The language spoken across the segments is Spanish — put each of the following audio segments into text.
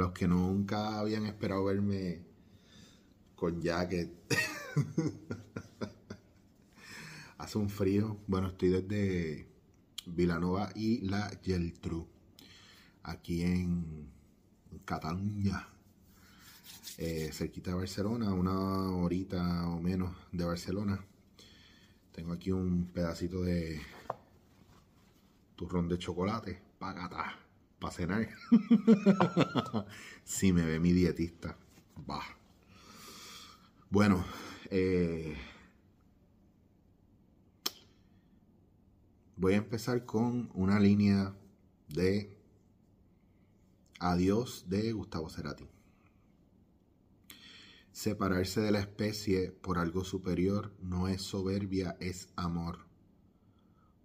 Los que nunca habían esperado verme con jacket, hace un frío. Bueno, estoy desde Vilanova y la Geltrú, aquí en Cataluña, eh, cerquita de Barcelona, una horita o menos de Barcelona. Tengo aquí un pedacito de turrón de chocolate, pagata para cenar. si me ve mi dietista, va. Bueno, eh, voy a empezar con una línea de Adiós de Gustavo Cerati. Separarse de la especie por algo superior no es soberbia, es amor.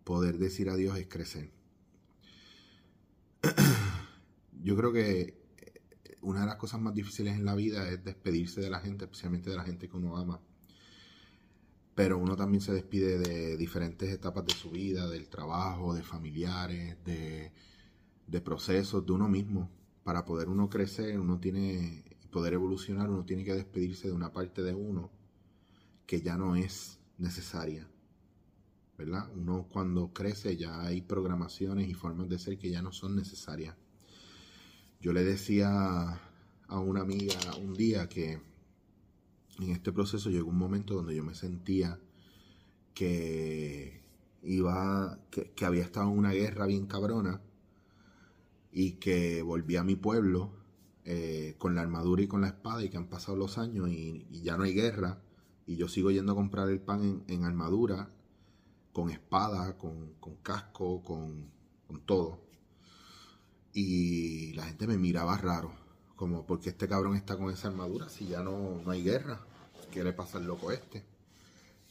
Poder decir adiós es crecer. Yo creo que una de las cosas más difíciles en la vida es despedirse de la gente, especialmente de la gente que uno ama. Pero uno también se despide de diferentes etapas de su vida, del trabajo, de familiares, de, de procesos, de uno mismo. Para poder uno crecer, uno tiene, poder evolucionar, uno tiene que despedirse de una parte de uno que ya no es necesaria. ¿Verdad? Uno cuando crece ya hay programaciones y formas de ser que ya no son necesarias. Yo le decía a una amiga un día que en este proceso llegó un momento donde yo me sentía que iba, que, había estado en una guerra bien cabrona y que volví a mi pueblo eh, con la armadura y con la espada y que han pasado los años y, ya no hay guerra y yo sigo yendo a comprar el pan en, armadura, con espada, con, casco, con, con todo y la gente me miraba raro, como porque este cabrón está con esa armadura si ya no, no hay guerra, ¿qué le pasa al loco este?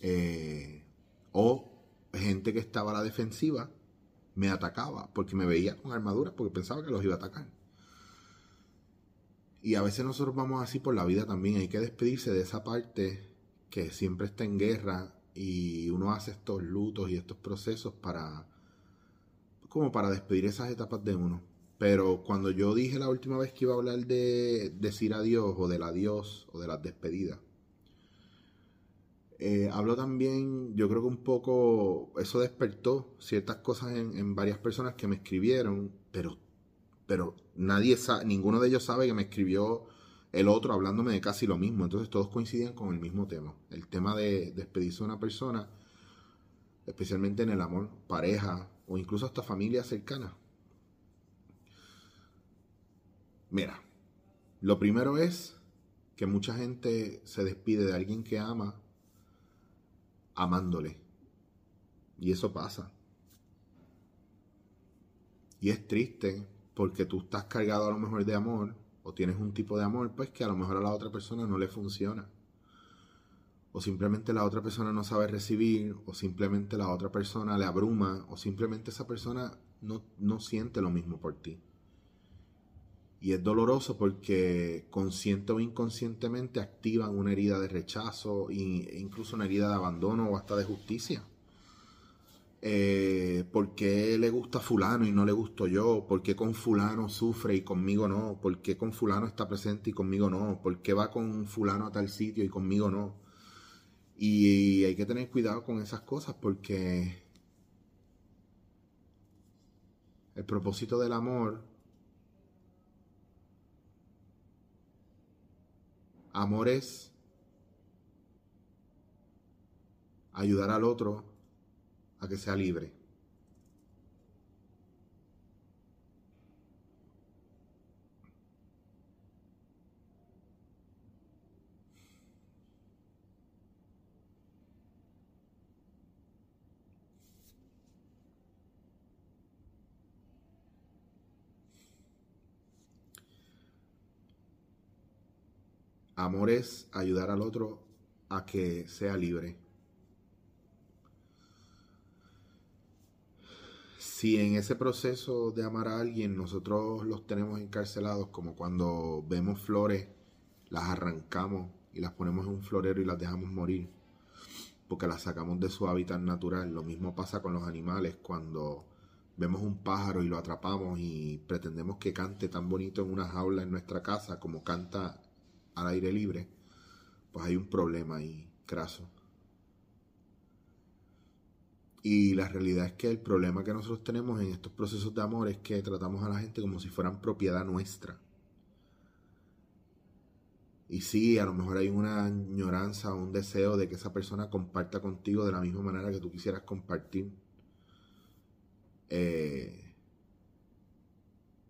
Eh, o gente que estaba a la defensiva me atacaba porque me veía con armadura porque pensaba que los iba a atacar. Y a veces nosotros vamos así por la vida también, hay que despedirse de esa parte que siempre está en guerra y uno hace estos lutos y estos procesos para como para despedir esas etapas de uno. Pero cuando yo dije la última vez que iba a hablar de decir adiós o del adiós o de las despedidas, eh, hablo también, yo creo que un poco eso despertó ciertas cosas en, varias personas que me escribieron, pero, pero nadie sabe, ninguno de ellos sabe que me escribió el otro hablándome de casi lo mismo. Entonces todos coincidían con el mismo tema. El tema de despedirse de una persona, especialmente en el amor, pareja o incluso hasta familia cercana. Mira, lo primero es que mucha gente se despide de alguien que ama amándole. Y eso pasa. Y es triste porque tú estás cargado a lo mejor de amor o tienes un tipo de amor pues que a lo mejor a la otra persona no le funciona. O simplemente la otra persona no sabe recibir, o simplemente la otra persona le abruma, o simplemente esa persona no, no siente lo mismo por ti. Y es doloroso porque consciente o inconscientemente activan una herida de rechazo e incluso una herida de abandono o hasta de justicia. Eh, ¿Por qué le gusta fulano y no le gusto yo? ¿Por qué con fulano sufre y conmigo no? ¿Por qué con fulano está presente y conmigo no? ¿Por qué va con fulano a tal sitio y conmigo no? Y hay que tener cuidado con esas cosas porque el propósito del amor Amor es ayudar al otro a que sea libre. Amor es ayudar al otro a que sea libre. Si en ese proceso de amar a alguien nosotros los tenemos encarcelados, como cuando vemos flores, las arrancamos y las ponemos en un florero y las dejamos morir, porque las sacamos de su hábitat natural. Lo mismo pasa con los animales cuando vemos un pájaro y lo atrapamos y pretendemos que cante tan bonito en una jaula en nuestra casa como canta al aire libre, pues hay un problema ahí, craso. Y la realidad es que el problema que nosotros tenemos en estos procesos de amor es que tratamos a la gente como si fueran propiedad nuestra. Y sí, a lo mejor hay una añoranza o un deseo de que esa persona comparta contigo de la misma manera que tú quisieras compartir. Eh,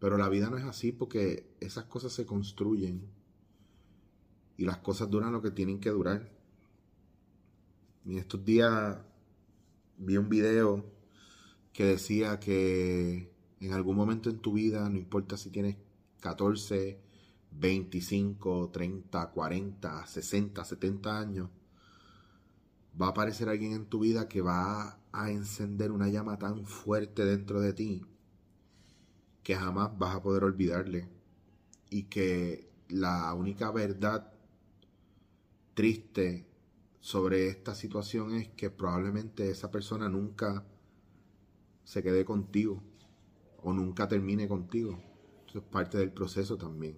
pero la vida no es así porque esas cosas se construyen y las cosas duran lo que tienen que durar. Y estos días vi un video que decía que en algún momento en tu vida, no importa si tienes 14, 25, 30, 40, 60, 70 años, va a aparecer alguien en tu vida que va a encender una llama tan fuerte dentro de ti que jamás vas a poder olvidarle y que la única verdad triste sobre esta situación es que probablemente esa persona nunca se quede contigo o nunca termine contigo. Eso es parte del proceso también.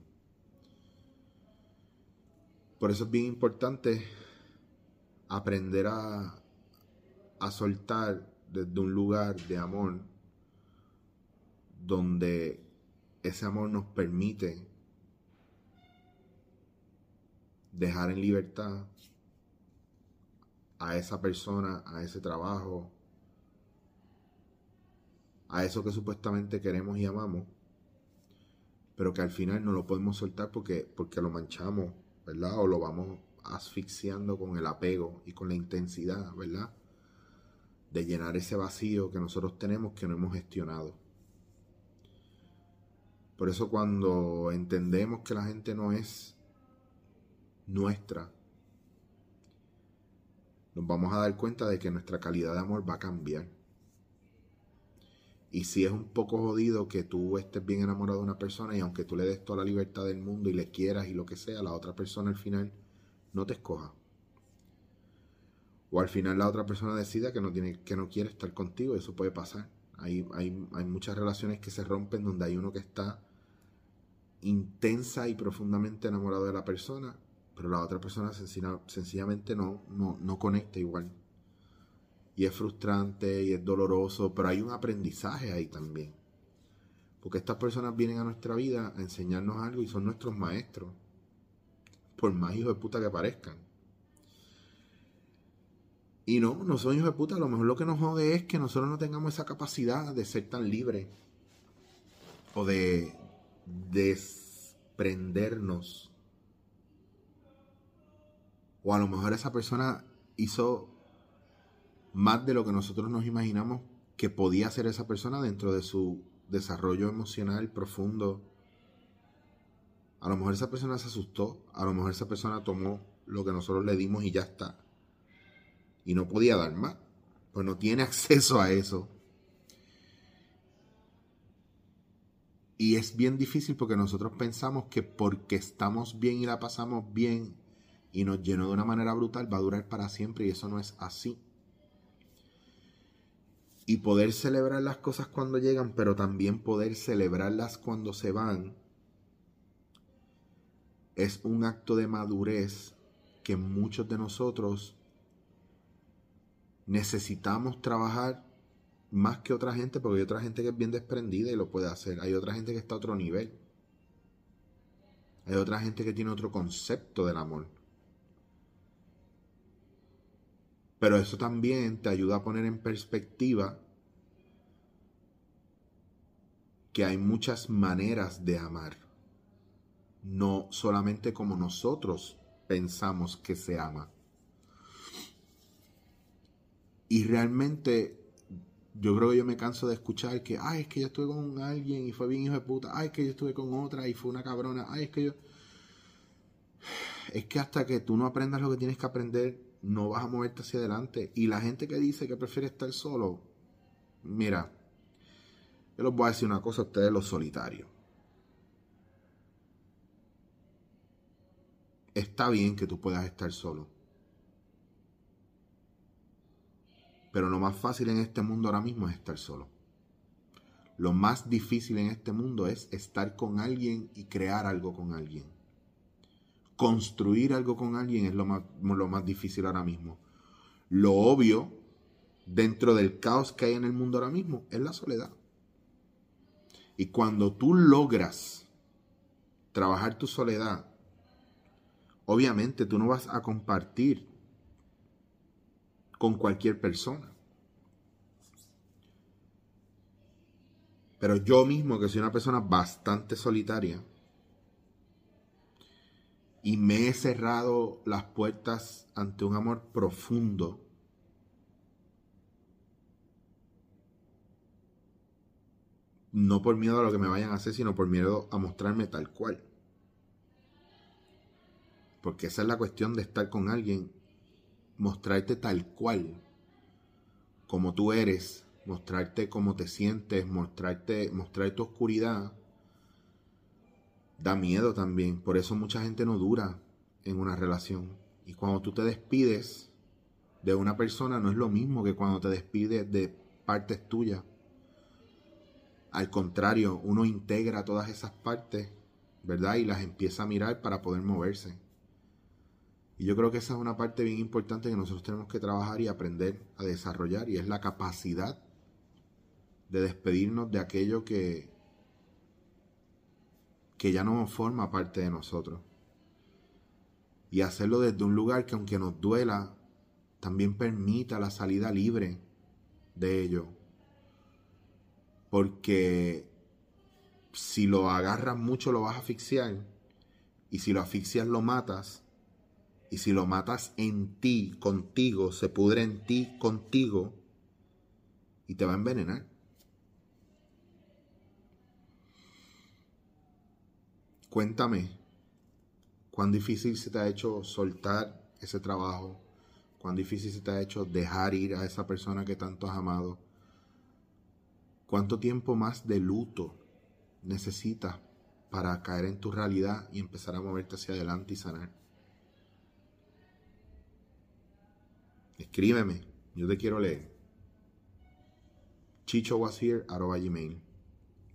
Por eso es bien importante aprender a, a soltar desde un lugar de amor donde ese amor nos permite dejar en libertad a esa persona, a ese trabajo, a eso que supuestamente queremos y amamos, pero que al final no lo podemos soltar porque, porque lo manchamos, ¿verdad? O lo vamos asfixiando con el apego y con la intensidad, ¿verdad? De llenar ese vacío que nosotros tenemos que no hemos gestionado. Por eso cuando entendemos que la gente no es nuestra, nos vamos a dar cuenta de que nuestra calidad de amor va a cambiar. Y si es un poco jodido que tú estés bien enamorado de una persona y aunque tú le des toda la libertad del mundo y le quieras y lo que sea, la otra persona al final no te escoja. O al final la otra persona decida que no, tiene, que no quiere estar contigo, eso puede pasar. Hay, hay, hay muchas relaciones que se rompen donde hay uno que está intensa y profundamente enamorado de la persona pero la otra persona sencillamente no, no, conecta igual. Y es frustrante y es doloroso, pero hay un aprendizaje ahí también. Porque estas personas vienen a nuestra vida a enseñarnos algo y son nuestros maestros. Por más hijos de puta que parezcan. Y no, no son hijos de puta. A lo mejor lo que nos jode es que nosotros no tengamos esa capacidad de ser tan libres. O de desprendernos o a lo mejor esa persona hizo más de lo que nosotros nos imaginamos que podía hacer esa persona dentro de su desarrollo emocional profundo. A lo mejor esa persona se asustó, a lo mejor esa persona tomó lo que nosotros le dimos y ya está. Y no podía dar más, pues no tiene acceso a eso. Y es bien difícil porque nosotros pensamos que porque estamos bien y la pasamos bien, y nos llenó de una manera brutal, va a durar para siempre y eso no es así. Y poder celebrar las cosas cuando llegan, pero también poder celebrarlas cuando se van, es un acto de madurez que muchos de nosotros necesitamos trabajar más que otra gente, porque hay otra gente que es bien desprendida y lo puede hacer. Hay otra gente que está a otro nivel. Hay otra gente que tiene otro concepto del amor. Pero eso también te ayuda a poner en perspectiva que hay muchas maneras de amar. No solamente como nosotros pensamos que se ama. Y realmente yo creo que yo me canso de escuchar que, ay, es que yo estuve con alguien y fue bien hijo de puta, ay, es que yo estuve con otra y fue una cabrona, ay, es que yo... Es que hasta que tú no aprendas lo que tienes que aprender, no vas a moverte hacia adelante. Y la gente que dice que prefiere estar solo, mira, yo les voy a decir una cosa a ustedes los solitarios. Está bien que tú puedas estar solo. Pero lo más fácil en este mundo ahora mismo es estar solo. Lo más difícil en este mundo es estar con alguien y crear algo con alguien. Construir algo con alguien es lo más, lo más difícil ahora mismo. Lo obvio, dentro del caos que hay en el mundo ahora mismo, es la soledad. Y cuando tú logras trabajar tu soledad, obviamente tú no vas a compartir con cualquier persona. Pero yo mismo, que soy una persona bastante solitaria, y me he cerrado las puertas ante un amor profundo, no por miedo a lo que me vayan a hacer, sino por miedo a mostrarme tal cual. Porque esa es la cuestión de estar con alguien, mostrarte tal cual, como tú eres, mostrarte cómo te sientes, mostrarte, mostrar tu oscuridad, da miedo también. Por eso mucha gente no dura en una relación. Y cuando tú te despides de una persona, no es lo mismo que cuando te despides de partes tuyas. Al contrario, uno integra todas esas partes, ¿verdad? Y las empieza a mirar para poder moverse. Y yo creo que esa es una parte bien importante que nosotros tenemos que trabajar y aprender a desarrollar, y es la capacidad de despedirnos de aquello que, que ya no forma parte de nosotros. Y hacerlo desde un lugar que aunque nos duela, también permita la salida libre de ello. Porque si lo agarras mucho lo vas a asfixiar. Y si lo asfixias lo matas. Y si lo matas en ti, contigo, se pudre en ti, contigo. Y te va a envenenar. Cuéntame, ¿cuán difícil se te ha hecho soltar ese trabajo? ¿Cuán difícil se te ha hecho dejar ir a esa persona que tanto has amado? ¿Cuánto tiempo más de luto necesitas para caer en tu realidad y empezar a moverte hacia adelante y sanar? Escríbeme, yo te quiero leer. Chicho was here, gmail.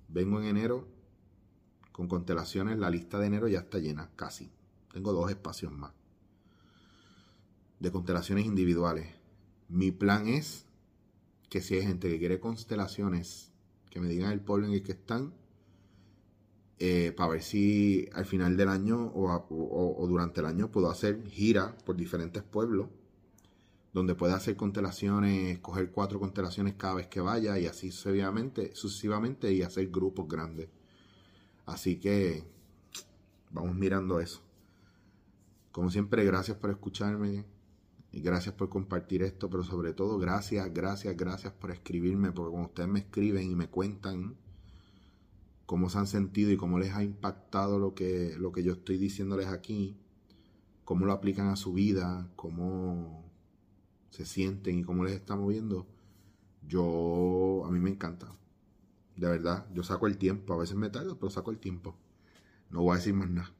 Vengo en enero con constelaciones. La lista de enero ya está llena, casi. Tengo dos espacios más. De constelaciones individuales. Mi plan es que si hay gente que quiere constelaciones, que me digan el pueblo en el que están, eh, para ver si al final del año o, durante el año puedo hacer gira por diferentes pueblos, donde pueda hacer constelaciones, coger cuatro constelaciones cada vez que vaya y así sucesivamente, sucesivamente y hacer grupos grandes. Así que vamos mirando eso. Como siempre, gracias por escucharme. Y gracias por compartir esto, pero sobre todo gracias, gracias, gracias por escribirme, porque cuando ustedes me escriben y me cuentan cómo se han sentido y cómo les ha impactado lo que, lo que yo estoy diciéndoles aquí, cómo lo aplican a su vida, cómo se sienten y cómo les está moviendo, yo, a mí me encanta. De verdad, yo saco el tiempo, a veces me tardo, pero saco el tiempo. No voy a decir más nada.